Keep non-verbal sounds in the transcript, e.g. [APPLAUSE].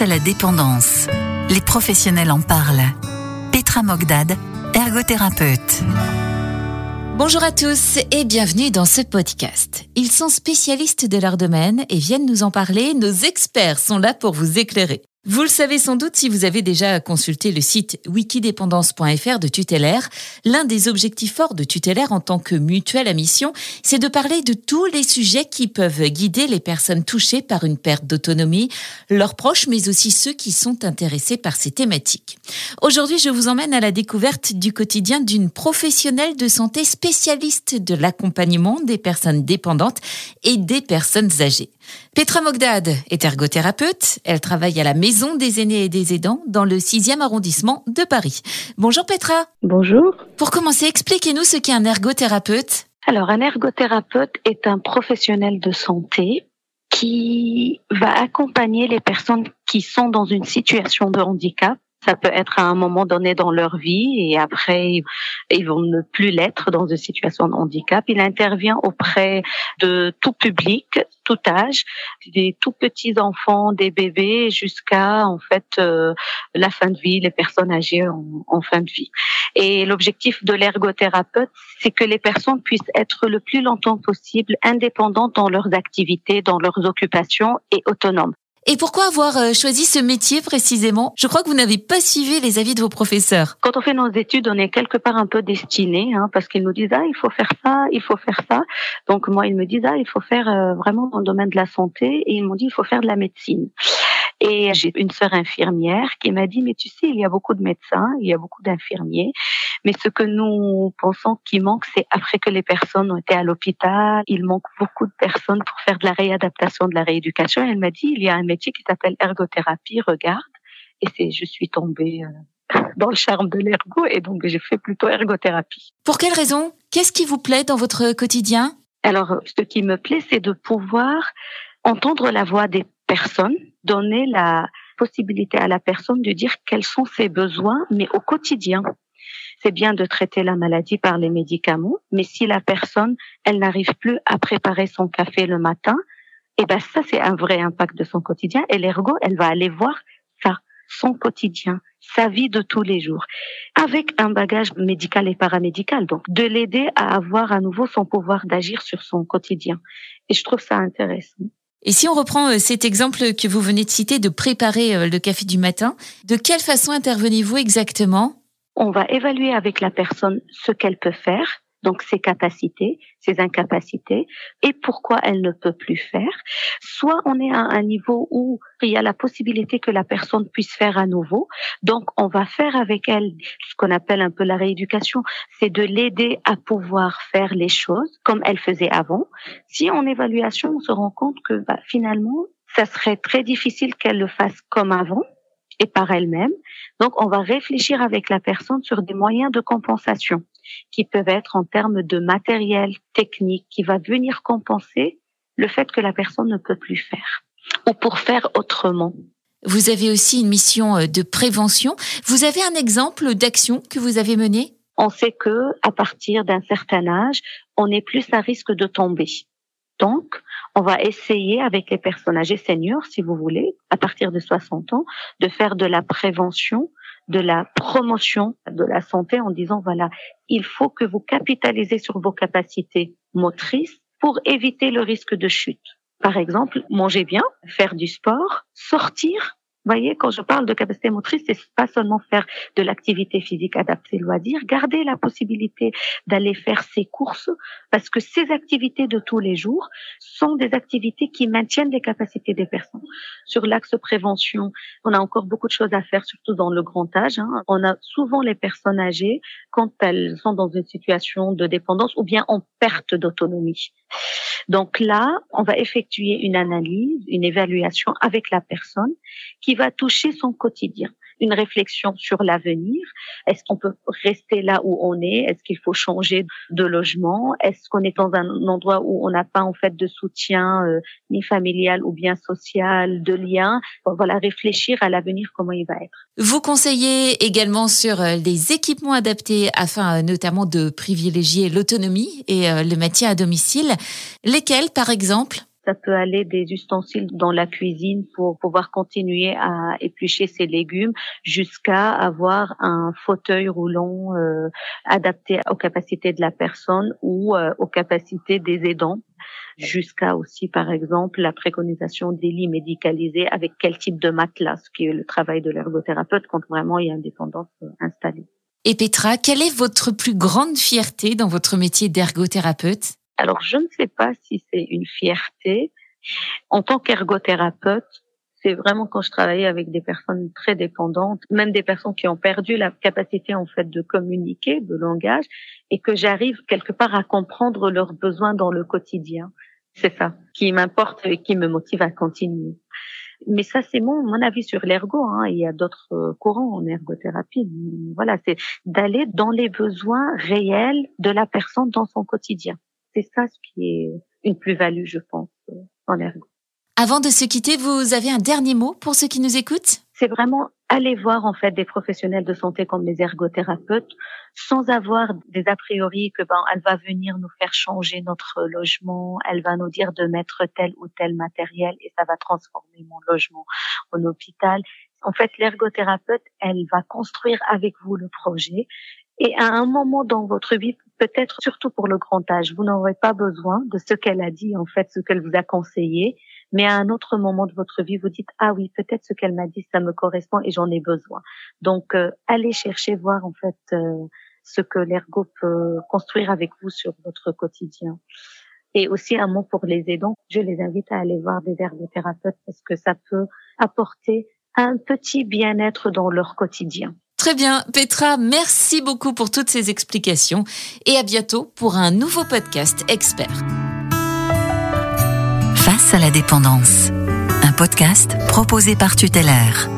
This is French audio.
À la dépendance, les professionnels en parlent. Petra Mogdad, ergothérapeute. Bonjour à tous et bienvenue dans ce podcast. Ils sont spécialistes de leur domaine et viennent nous en parler. Nos experts sont là pour vous éclairer. Vous le savez sans doute si vous avez déjà consulté le site wikidépendance.fr de Tutélaire. L'un des objectifs forts de Tutélaire en tant que mutuelle à mission, c'est de parler de tous les sujets qui peuvent guider les personnes touchées par une perte d'autonomie, leurs proches, mais aussi ceux qui sont intéressés par ces thématiques. Aujourd'hui, je vous emmène à la découverte du quotidien d'une professionnelle de santé spécialiste de l'accompagnement des personnes dépendantes et des personnes âgées. Petra Mogdad est ergothérapeute. Elle travaille à la Maison des aînés et des aidants dans le 6e arrondissement de Paris. Bonjour Petra. Bonjour. Pour commencer, expliquez-nous ce qu'est un ergothérapeute. Alors, un ergothérapeute est un professionnel de santé qui va accompagner les personnes qui sont dans une situation de handicap ça peut être à un moment donné dans leur vie et après ils vont ne plus l'être dans une situation de handicap. Il intervient auprès de tout public, tout âge, des tout petits enfants, des bébés jusqu'à en fait euh, la fin de vie, les personnes âgées en, en fin de vie. Et l'objectif de l'ergothérapeute, c'est que les personnes puissent être le plus longtemps possible indépendantes dans leurs activités, dans leurs occupations et autonomes. Et pourquoi avoir euh, choisi ce métier précisément? Je crois que vous n'avez pas suivi les avis de vos professeurs. Quand on fait nos études, on est quelque part un peu destiné, hein, parce qu'ils nous disent ah il faut faire ça, il faut faire ça. Donc moi ils me disent ah il faut faire euh, vraiment dans le domaine de la santé, et ils m'ont dit il faut faire de la médecine. Et j'ai une sœur infirmière qui m'a dit, mais tu sais, il y a beaucoup de médecins, il y a beaucoup d'infirmiers, mais ce que nous pensons qui manque, c'est après que les personnes ont été à l'hôpital, il manque beaucoup de personnes pour faire de la réadaptation, de la rééducation. elle m'a dit, il y a un métier qui s'appelle ergothérapie, regarde. Et c'est, je suis tombée euh, [LAUGHS] dans le charme de l'ergo et donc j'ai fait plutôt ergothérapie. Pour quelle raison? Qu'est-ce qui vous plaît dans votre quotidien? Alors, ce qui me plaît, c'est de pouvoir entendre la voix des personnes, donner la possibilité à la personne de dire quels sont ses besoins, mais au quotidien. C'est bien de traiter la maladie par les médicaments, mais si la personne, elle n'arrive plus à préparer son café le matin, eh ben ça c'est un vrai impact de son quotidien. Et l'ergo, elle va aller voir ça, son quotidien, sa vie de tous les jours, avec un bagage médical et paramédical. Donc de l'aider à avoir à nouveau son pouvoir d'agir sur son quotidien. Et je trouve ça intéressant. Et si on reprend euh, cet exemple que vous venez de citer de préparer euh, le café du matin, de quelle façon intervenez-vous exactement? On va évaluer avec la personne ce qu'elle peut faire, donc ses capacités, ses incapacités, et pourquoi elle ne peut plus faire. Soit on est à un niveau où il y a la possibilité que la personne puisse faire à nouveau, donc on va faire avec elle ce qu'on appelle un peu la rééducation, c'est de l'aider à pouvoir faire les choses comme elle faisait avant. Si en évaluation on se rend compte que bah, finalement ça serait très difficile qu'elle le fasse comme avant, et par elle-même. Donc, on va réfléchir avec la personne sur des moyens de compensation qui peuvent être en termes de matériel technique qui va venir compenser le fait que la personne ne peut plus faire ou pour faire autrement. Vous avez aussi une mission euh, de prévention. Vous avez un exemple d'action que vous avez menée? On sait que à partir d'un certain âge, on est plus à risque de tomber. Donc, on va essayer avec les personnes âgées seniors, si vous voulez, à partir de 60 ans, de faire de la prévention, de la promotion de la santé en disant, voilà, il faut que vous capitalisez sur vos capacités motrices pour éviter le risque de chute. Par exemple, manger bien, faire du sport, sortir voyez, quand je parle de capacité motrice, c'est pas seulement faire de l'activité physique adaptée loisir, garder la possibilité d'aller faire ses courses, parce que ces activités de tous les jours sont des activités qui maintiennent les capacités des personnes. Sur l'axe prévention, on a encore beaucoup de choses à faire, surtout dans le grand âge. Hein. On a souvent les personnes âgées quand elles sont dans une situation de dépendance ou bien en perte d'autonomie. Donc là, on va effectuer une analyse, une évaluation avec la personne qui va toucher son quotidien une réflexion sur l'avenir. Est-ce qu'on peut rester là où on est? Est-ce qu'il faut changer de logement? Est-ce qu'on est dans un endroit où on n'a pas en fait de soutien euh, ni familial ou bien social, de lien? Voilà, réfléchir à l'avenir, comment il va être. Vous conseillez également sur euh, les équipements adaptés afin euh, notamment de privilégier l'autonomie et le maintien à domicile. Lesquels, par exemple? Ça peut aller des ustensiles dans la cuisine pour pouvoir continuer à éplucher ses légumes jusqu'à avoir un fauteuil roulant euh, adapté aux capacités de la personne ou euh, aux capacités des aidants jusqu'à aussi, par exemple, la préconisation des lits médicalisés avec quel type de matelas, ce qui est le travail de l'ergothérapeute quand vraiment il y a une dépendance euh, installée. Et Petra, quelle est votre plus grande fierté dans votre métier d'ergothérapeute? Alors, je ne sais pas si c'est une fierté. En tant qu'ergothérapeute, c'est vraiment quand je travaillais avec des personnes très dépendantes, même des personnes qui ont perdu la capacité en fait de communiquer, de langage, et que j'arrive quelque part à comprendre leurs besoins dans le quotidien. C'est ça qui m'importe et qui me motive à continuer. Mais ça, c'est mon, mon avis sur l'ergo. Hein. Il y a d'autres euh, courants en ergothérapie. Voilà, c'est d'aller dans les besoins réels de la personne dans son quotidien. C'est ça ce qui est une plus-value, je pense, en ergo. Avant de se quitter, vous avez un dernier mot pour ceux qui nous écoutent? C'est vraiment aller voir en fait des professionnels de santé comme les ergothérapeutes sans avoir des a priori que ben elle va venir nous faire changer notre logement, elle va nous dire de mettre tel ou tel matériel et ça va transformer mon logement en hôpital. En fait, l'ergothérapeute, elle va construire avec vous le projet et à un moment dans votre vie, peut-être surtout pour le grand âge, vous n'aurez pas besoin de ce qu'elle a dit, en fait, ce qu'elle vous a conseillé. Mais à un autre moment de votre vie, vous dites ah oui, peut-être ce qu'elle m'a dit, ça me correspond et j'en ai besoin. Donc euh, allez chercher voir en fait euh, ce que l'ergo peut construire avec vous sur votre quotidien. Et aussi un mot pour les aidants, je les invite à aller voir des ergothérapeutes parce que ça peut apporter un petit bien-être dans leur quotidien. Très bien, Petra, merci beaucoup pour toutes ces explications et à bientôt pour un nouveau podcast expert. Face à la dépendance, un podcast proposé par Tutélaire.